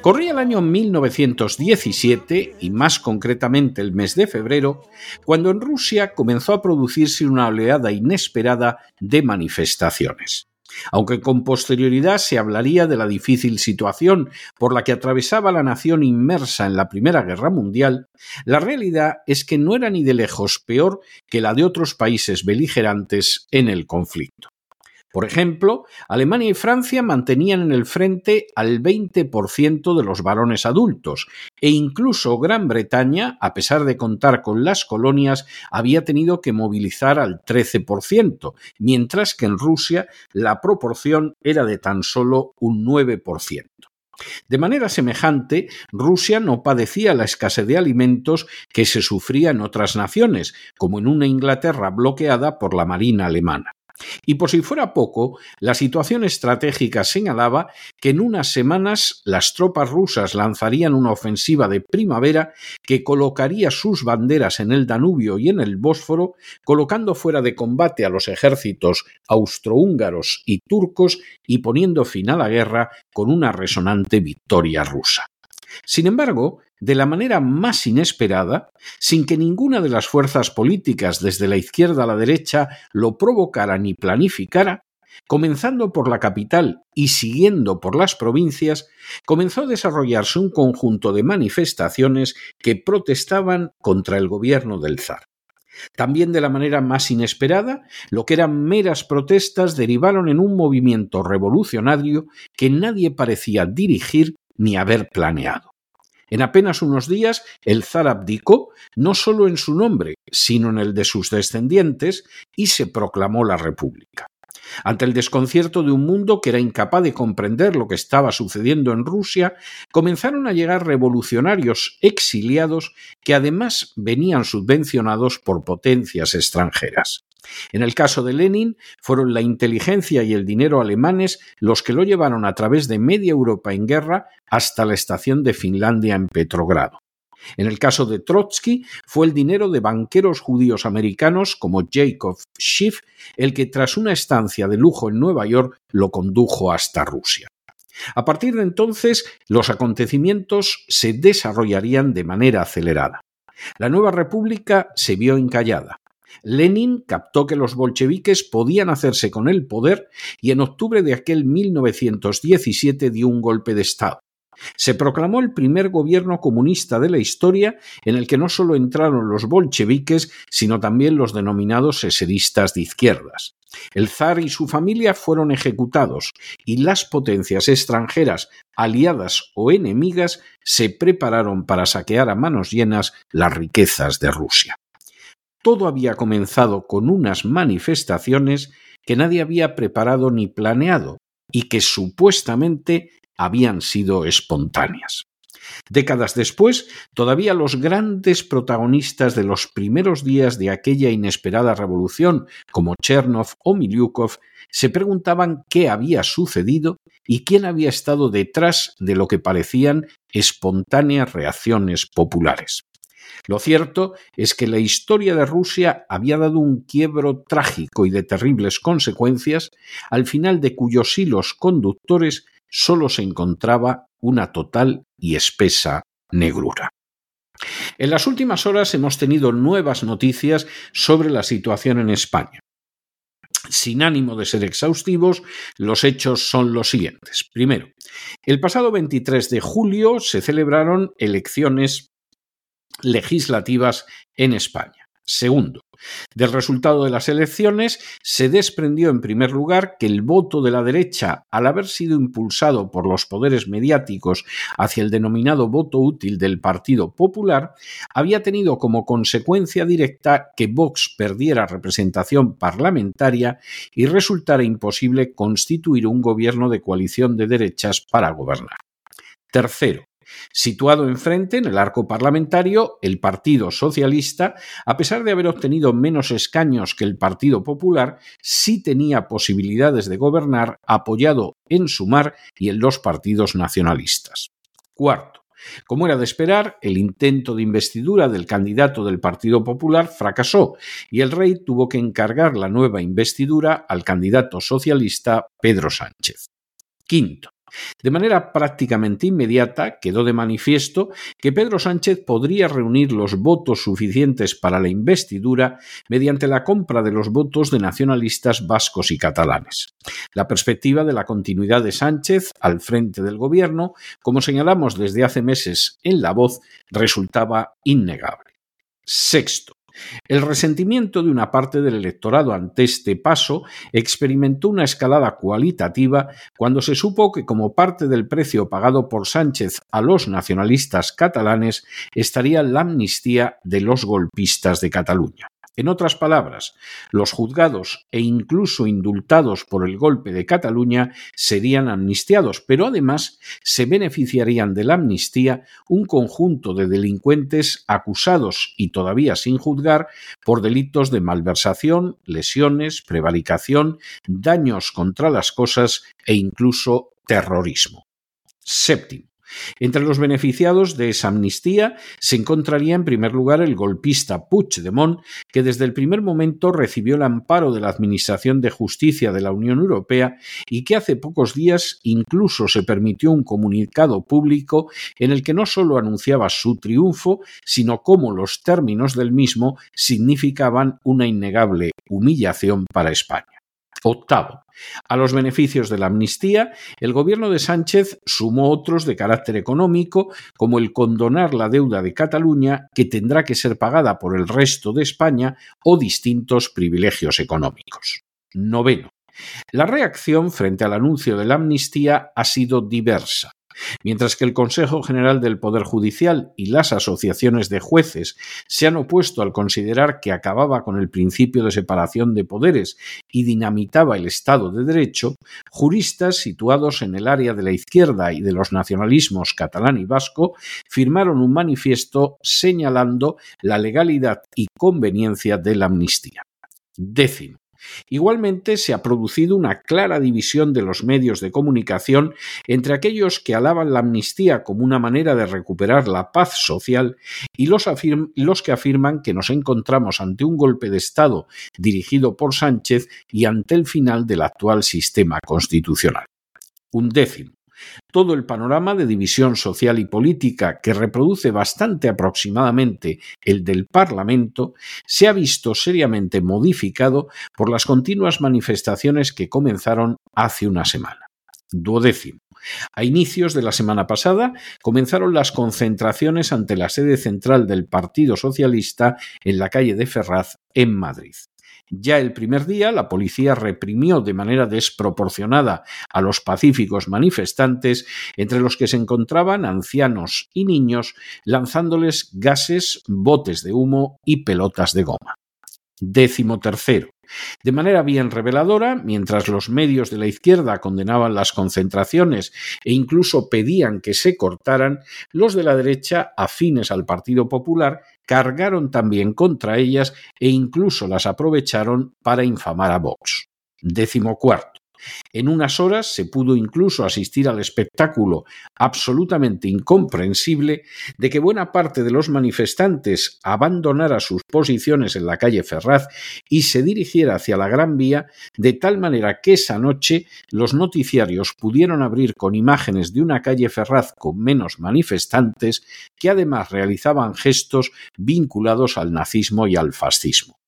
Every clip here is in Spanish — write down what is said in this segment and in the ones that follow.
Corría el año 1917, y más concretamente el mes de febrero, cuando en Rusia comenzó a producirse una oleada inesperada de manifestaciones. Aunque con posterioridad se hablaría de la difícil situación por la que atravesaba la nación inmersa en la Primera Guerra Mundial, la realidad es que no era ni de lejos peor que la de otros países beligerantes en el conflicto. Por ejemplo, Alemania y Francia mantenían en el frente al 20% de los varones adultos, e incluso Gran Bretaña, a pesar de contar con las colonias, había tenido que movilizar al 13%, mientras que en Rusia la proporción era de tan solo un 9%. De manera semejante, Rusia no padecía la escasez de alimentos que se sufría en otras naciones, como en una Inglaterra bloqueada por la Marina alemana. Y por si fuera poco, la situación estratégica señalaba que en unas semanas las tropas rusas lanzarían una ofensiva de primavera que colocaría sus banderas en el Danubio y en el Bósforo, colocando fuera de combate a los ejércitos austrohúngaros y turcos y poniendo fin a la guerra con una resonante victoria rusa. Sin embargo, de la manera más inesperada, sin que ninguna de las fuerzas políticas desde la izquierda a la derecha lo provocara ni planificara, comenzando por la capital y siguiendo por las provincias, comenzó a desarrollarse un conjunto de manifestaciones que protestaban contra el gobierno del zar. También de la manera más inesperada, lo que eran meras protestas derivaron en un movimiento revolucionario que nadie parecía dirigir ni haber planeado. En apenas unos días, el zar abdicó no solo en su nombre, sino en el de sus descendientes, y se proclamó la República. Ante el desconcierto de un mundo que era incapaz de comprender lo que estaba sucediendo en Rusia, comenzaron a llegar revolucionarios exiliados que además venían subvencionados por potencias extranjeras. En el caso de Lenin, fueron la inteligencia y el dinero alemanes los que lo llevaron a través de media Europa en guerra hasta la estación de Finlandia en Petrogrado. En el caso de Trotsky, fue el dinero de banqueros judíos americanos como Jacob Schiff el que tras una estancia de lujo en Nueva York lo condujo hasta Rusia. A partir de entonces, los acontecimientos se desarrollarían de manera acelerada. La nueva república se vio encallada. Lenin captó que los bolcheviques podían hacerse con el poder y en octubre de aquel 1917 dio un golpe de Estado. Se proclamó el primer gobierno comunista de la historia en el que no solo entraron los bolcheviques, sino también los denominados eseristas de izquierdas. El zar y su familia fueron ejecutados y las potencias extranjeras, aliadas o enemigas, se prepararon para saquear a manos llenas las riquezas de Rusia todo había comenzado con unas manifestaciones que nadie había preparado ni planeado y que supuestamente habían sido espontáneas. Décadas después, todavía los grandes protagonistas de los primeros días de aquella inesperada revolución, como Chernov o Milyukov, se preguntaban qué había sucedido y quién había estado detrás de lo que parecían espontáneas reacciones populares. Lo cierto es que la historia de Rusia había dado un quiebro trágico y de terribles consecuencias, al final de cuyos hilos conductores solo se encontraba una total y espesa negrura. En las últimas horas hemos tenido nuevas noticias sobre la situación en España. Sin ánimo de ser exhaustivos, los hechos son los siguientes. Primero, el pasado 23 de julio se celebraron elecciones legislativas en España. Segundo, del resultado de las elecciones se desprendió en primer lugar que el voto de la derecha, al haber sido impulsado por los poderes mediáticos hacia el denominado voto útil del Partido Popular, había tenido como consecuencia directa que Vox perdiera representación parlamentaria y resultara imposible constituir un gobierno de coalición de derechas para gobernar. Tercero, Situado enfrente, en el arco parlamentario, el Partido Socialista, a pesar de haber obtenido menos escaños que el Partido Popular, sí tenía posibilidades de gobernar apoyado en Sumar y en los partidos nacionalistas. Cuarto, como era de esperar, el intento de investidura del candidato del Partido Popular fracasó y el rey tuvo que encargar la nueva investidura al candidato socialista Pedro Sánchez. Quinto, de manera prácticamente inmediata quedó de manifiesto que Pedro Sánchez podría reunir los votos suficientes para la investidura mediante la compra de los votos de nacionalistas vascos y catalanes. La perspectiva de la continuidad de Sánchez al frente del gobierno, como señalamos desde hace meses en La Voz, resultaba innegable. Sexto, el resentimiento de una parte del electorado ante este paso experimentó una escalada cualitativa cuando se supo que como parte del precio pagado por Sánchez a los nacionalistas catalanes estaría la amnistía de los golpistas de Cataluña. En otras palabras, los juzgados e incluso indultados por el golpe de Cataluña serían amnistiados, pero además se beneficiarían de la amnistía un conjunto de delincuentes acusados y todavía sin juzgar por delitos de malversación, lesiones, prevaricación, daños contra las cosas e incluso terrorismo. Séptimo. Entre los beneficiados de esa amnistía se encontraría en primer lugar el golpista Puigdemont, que desde el primer momento recibió el amparo de la Administración de Justicia de la Unión Europea y que hace pocos días incluso se permitió un comunicado público en el que no solo anunciaba su triunfo, sino cómo los términos del mismo significaban una innegable humillación para España. Octavo. A los beneficios de la amnistía, el gobierno de Sánchez sumó otros de carácter económico, como el condonar la deuda de Cataluña, que tendrá que ser pagada por el resto de España, o distintos privilegios económicos. Noveno. La reacción frente al anuncio de la amnistía ha sido diversa. Mientras que el Consejo General del Poder Judicial y las asociaciones de jueces se han opuesto al considerar que acababa con el principio de separación de poderes y dinamitaba el Estado de Derecho, juristas situados en el área de la izquierda y de los nacionalismos catalán y vasco firmaron un manifiesto señalando la legalidad y conveniencia de la amnistía. Décimo. Igualmente, se ha producido una clara división de los medios de comunicación entre aquellos que alaban la amnistía como una manera de recuperar la paz social y los, que afirman que nos encontramos ante un golpe de Estado dirigido por Sánchez y ante el final del actual sistema constitucional. Un décimo. Todo el panorama de división social y política que reproduce bastante aproximadamente el del Parlamento se ha visto seriamente modificado por las continuas manifestaciones que comenzaron hace una semana. Duodécimo. A inicios de la semana pasada comenzaron las concentraciones ante la sede central del Partido Socialista en la calle de Ferraz, en Madrid. Ya el primer día, la policía reprimió de manera desproporcionada a los pacíficos manifestantes, entre los que se encontraban ancianos y niños, lanzándoles gases, botes de humo y pelotas de goma. Décimo tercero. De manera bien reveladora, mientras los medios de la izquierda condenaban las concentraciones e incluso pedían que se cortaran, los de la derecha, afines al Partido Popular, cargaron también contra ellas e incluso las aprovecharon para infamar a Vox. Décimo cuarto. En unas horas se pudo incluso asistir al espectáculo absolutamente incomprensible de que buena parte de los manifestantes abandonara sus posiciones en la calle Ferraz y se dirigiera hacia la Gran Vía, de tal manera que esa noche los noticiarios pudieron abrir con imágenes de una calle Ferraz con menos manifestantes que además realizaban gestos vinculados al nazismo y al fascismo.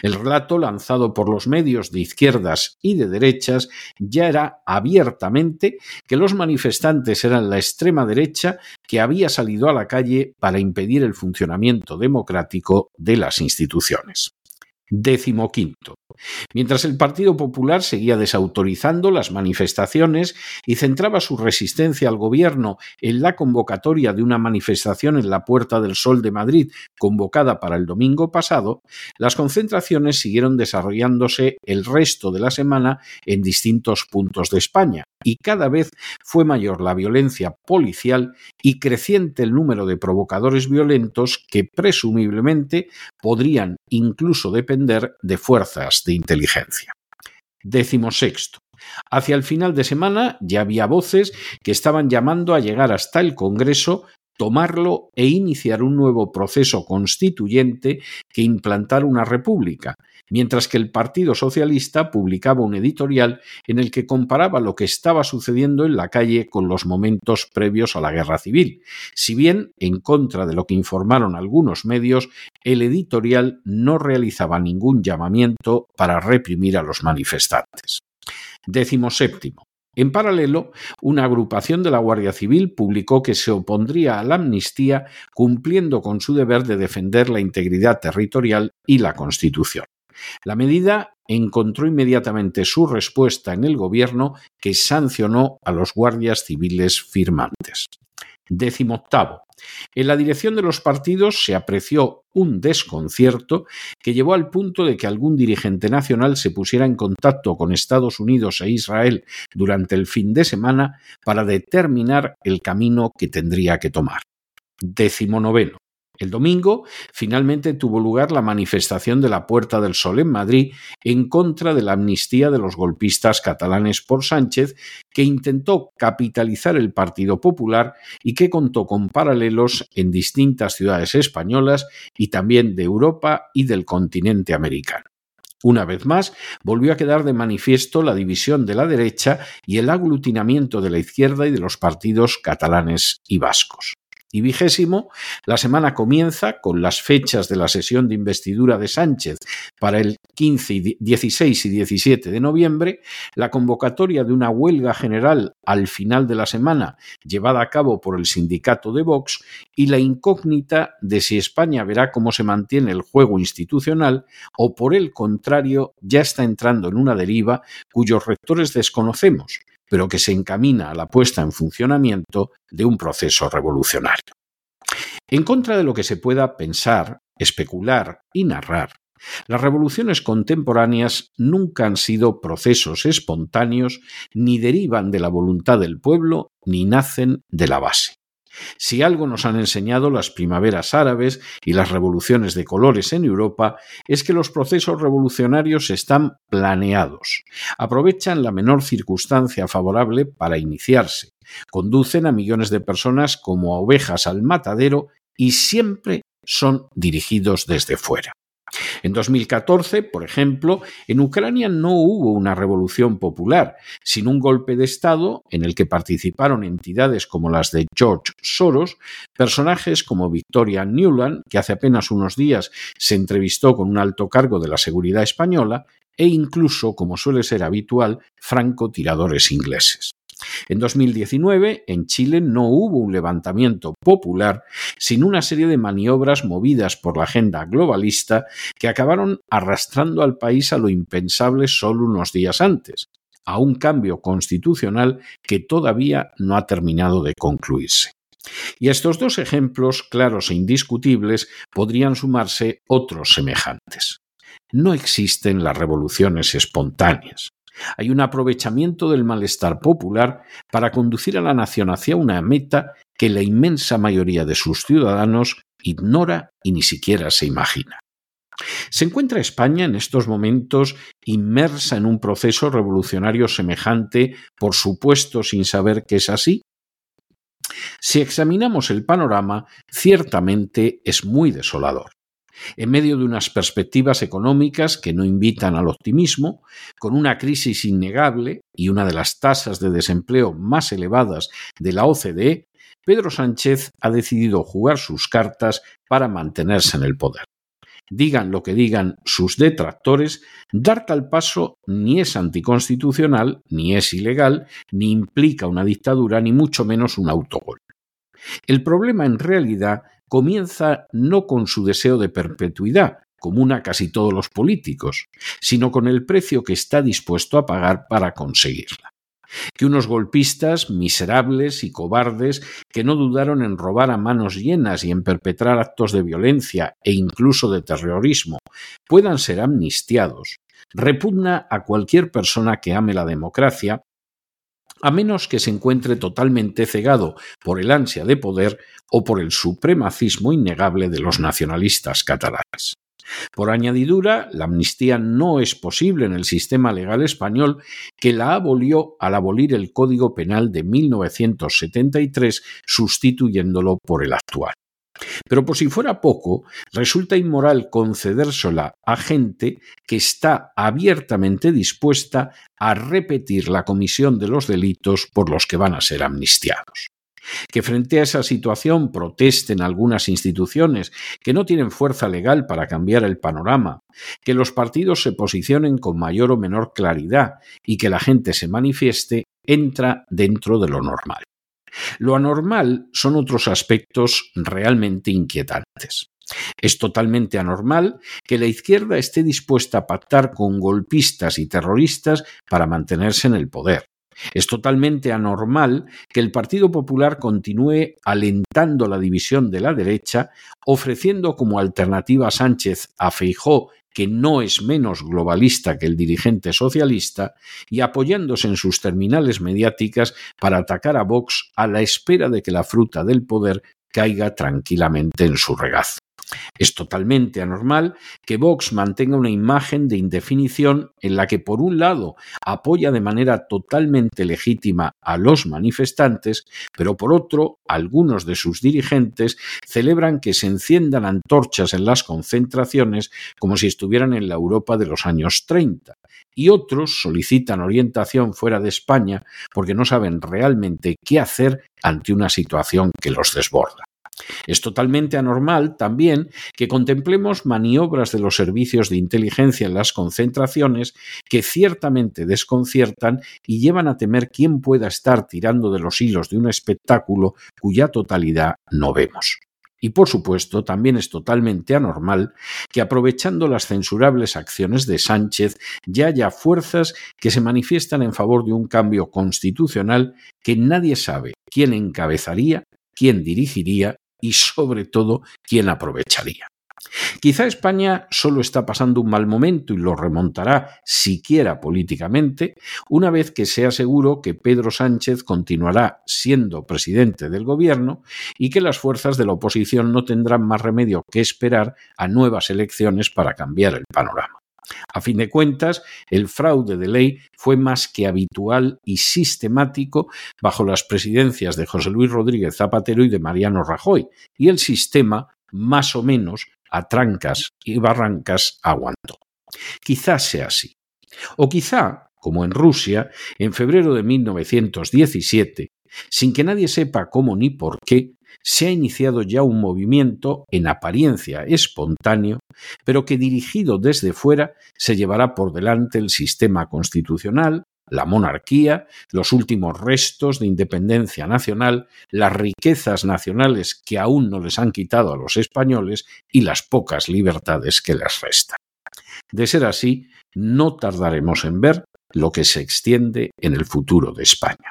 El relato lanzado por los medios de izquierdas y de derechas ya era abiertamente que los manifestantes eran la extrema derecha que había salido a la calle para impedir el funcionamiento democrático de las instituciones. Décimo quinto. Mientras el Partido Popular seguía desautorizando las manifestaciones y centraba su resistencia al gobierno en la convocatoria de una manifestación en la Puerta del Sol de Madrid convocada para el domingo pasado, las concentraciones siguieron desarrollándose el resto de la semana en distintos puntos de España, y cada vez fue mayor la violencia policial y creciente el número de provocadores violentos que presumiblemente podrían incluso depender de fuerzas de inteligencia. Décimo sexto. Hacia el final de semana ya había voces que estaban llamando a llegar hasta el Congreso tomarlo e iniciar un nuevo proceso constituyente que implantar una república, mientras que el Partido Socialista publicaba un editorial en el que comparaba lo que estaba sucediendo en la calle con los momentos previos a la guerra civil. Si bien, en contra de lo que informaron algunos medios, el editorial no realizaba ningún llamamiento para reprimir a los manifestantes. Décimo séptimo. En paralelo, una agrupación de la Guardia Civil publicó que se opondría a la amnistía cumpliendo con su deber de defender la integridad territorial y la Constitución. La medida encontró inmediatamente su respuesta en el gobierno que sancionó a los guardias civiles firmantes. Décimo octavo. En la dirección de los partidos se apreció un desconcierto que llevó al punto de que algún dirigente nacional se pusiera en contacto con Estados Unidos e Israel durante el fin de semana para determinar el camino que tendría que tomar. Décimo noveno. El domingo finalmente tuvo lugar la manifestación de la Puerta del Sol en Madrid en contra de la amnistía de los golpistas catalanes por Sánchez, que intentó capitalizar el Partido Popular y que contó con paralelos en distintas ciudades españolas y también de Europa y del continente americano. Una vez más, volvió a quedar de manifiesto la división de la derecha y el aglutinamiento de la izquierda y de los partidos catalanes y vascos y vigésimo, la semana comienza con las fechas de la sesión de investidura de Sánchez para el 15, 16 y 17 de noviembre, la convocatoria de una huelga general al final de la semana llevada a cabo por el sindicato de Vox y la incógnita de si España verá cómo se mantiene el juego institucional o por el contrario ya está entrando en una deriva cuyos rectores desconocemos pero que se encamina a la puesta en funcionamiento de un proceso revolucionario. En contra de lo que se pueda pensar, especular y narrar, las revoluciones contemporáneas nunca han sido procesos espontáneos, ni derivan de la voluntad del pueblo, ni nacen de la base. Si algo nos han enseñado las primaveras árabes y las revoluciones de colores en Europa, es que los procesos revolucionarios están planeados, aprovechan la menor circunstancia favorable para iniciarse, conducen a millones de personas como a ovejas al matadero y siempre son dirigidos desde fuera. En 2014, por ejemplo, en Ucrania no hubo una revolución popular, sino un golpe de Estado en el que participaron entidades como las de George Soros, personajes como Victoria Newland, que hace apenas unos días se entrevistó con un alto cargo de la seguridad española, e incluso, como suele ser habitual, francotiradores ingleses. En 2019, en Chile no hubo un levantamiento popular, sino una serie de maniobras movidas por la agenda globalista que acabaron arrastrando al país a lo impensable solo unos días antes, a un cambio constitucional que todavía no ha terminado de concluirse. Y a estos dos ejemplos claros e indiscutibles podrían sumarse otros semejantes. No existen las revoluciones espontáneas. Hay un aprovechamiento del malestar popular para conducir a la nación hacia una meta que la inmensa mayoría de sus ciudadanos ignora y ni siquiera se imagina. ¿Se encuentra España en estos momentos inmersa en un proceso revolucionario semejante, por supuesto sin saber que es así? Si examinamos el panorama, ciertamente es muy desolador. En medio de unas perspectivas económicas que no invitan al optimismo, con una crisis innegable y una de las tasas de desempleo más elevadas de la OCDE, Pedro Sánchez ha decidido jugar sus cartas para mantenerse en el poder. Digan lo que digan sus detractores, dar tal paso ni es anticonstitucional, ni es ilegal, ni implica una dictadura, ni mucho menos un autogol. El problema en realidad comienza no con su deseo de perpetuidad, común a casi todos los políticos, sino con el precio que está dispuesto a pagar para conseguirla. Que unos golpistas miserables y cobardes que no dudaron en robar a manos llenas y en perpetrar actos de violencia e incluso de terrorismo puedan ser amnistiados. Repugna a cualquier persona que ame la democracia a menos que se encuentre totalmente cegado por el ansia de poder o por el supremacismo innegable de los nacionalistas catalanes. Por añadidura, la amnistía no es posible en el sistema legal español que la abolió al abolir el Código Penal de 1973 sustituyéndolo por el actual. Pero por si fuera poco, resulta inmoral concedérsela a gente que está abiertamente dispuesta a repetir la comisión de los delitos por los que van a ser amnistiados. Que frente a esa situación protesten algunas instituciones que no tienen fuerza legal para cambiar el panorama, que los partidos se posicionen con mayor o menor claridad y que la gente se manifieste, entra dentro de lo normal. Lo anormal son otros aspectos realmente inquietantes. Es totalmente anormal que la izquierda esté dispuesta a pactar con golpistas y terroristas para mantenerse en el poder. Es totalmente anormal que el Partido Popular continúe alentando la división de la derecha, ofreciendo como alternativa a Sánchez a Feijó que no es menos globalista que el dirigente socialista, y apoyándose en sus terminales mediáticas para atacar a Vox a la espera de que la fruta del poder caiga tranquilamente en su regazo. Es totalmente anormal que Vox mantenga una imagen de indefinición en la que, por un lado, apoya de manera totalmente legítima a los manifestantes, pero por otro, algunos de sus dirigentes celebran que se enciendan antorchas en las concentraciones como si estuvieran en la Europa de los años 30 y otros solicitan orientación fuera de España porque no saben realmente qué hacer ante una situación que los desborda. Es totalmente anormal también que contemplemos maniobras de los servicios de inteligencia en las concentraciones que ciertamente desconciertan y llevan a temer quién pueda estar tirando de los hilos de un espectáculo cuya totalidad no vemos. Y por supuesto, también es totalmente anormal que aprovechando las censurables acciones de Sánchez ya haya fuerzas que se manifiestan en favor de un cambio constitucional que nadie sabe quién encabezaría, quién dirigiría y sobre todo quién aprovecharía. Quizá España solo está pasando un mal momento y lo remontará siquiera políticamente una vez que sea seguro que Pedro Sánchez continuará siendo presidente del gobierno y que las fuerzas de la oposición no tendrán más remedio que esperar a nuevas elecciones para cambiar el panorama. A fin de cuentas, el fraude de ley fue más que habitual y sistemático bajo las presidencias de José Luis Rodríguez Zapatero y de Mariano Rajoy, y el sistema, más o menos, a trancas y barrancas aguantó. Quizás sea así. O quizá, como en Rusia, en febrero de 1917, sin que nadie sepa cómo ni por qué, se ha iniciado ya un movimiento en apariencia espontáneo, pero que dirigido desde fuera se llevará por delante el sistema constitucional, la monarquía, los últimos restos de independencia nacional, las riquezas nacionales que aún no les han quitado a los españoles y las pocas libertades que les restan. De ser así, no tardaremos en ver lo que se extiende en el futuro de España.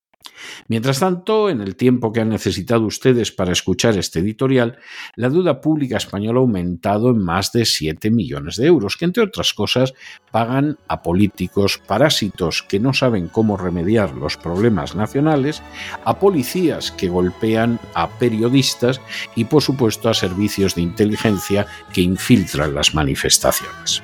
Mientras tanto, en el tiempo que han necesitado ustedes para escuchar este editorial, la deuda pública española ha aumentado en más de 7 millones de euros, que entre otras cosas pagan a políticos parásitos que no saben cómo remediar los problemas nacionales, a policías que golpean a periodistas y por supuesto a servicios de inteligencia que infiltran las manifestaciones.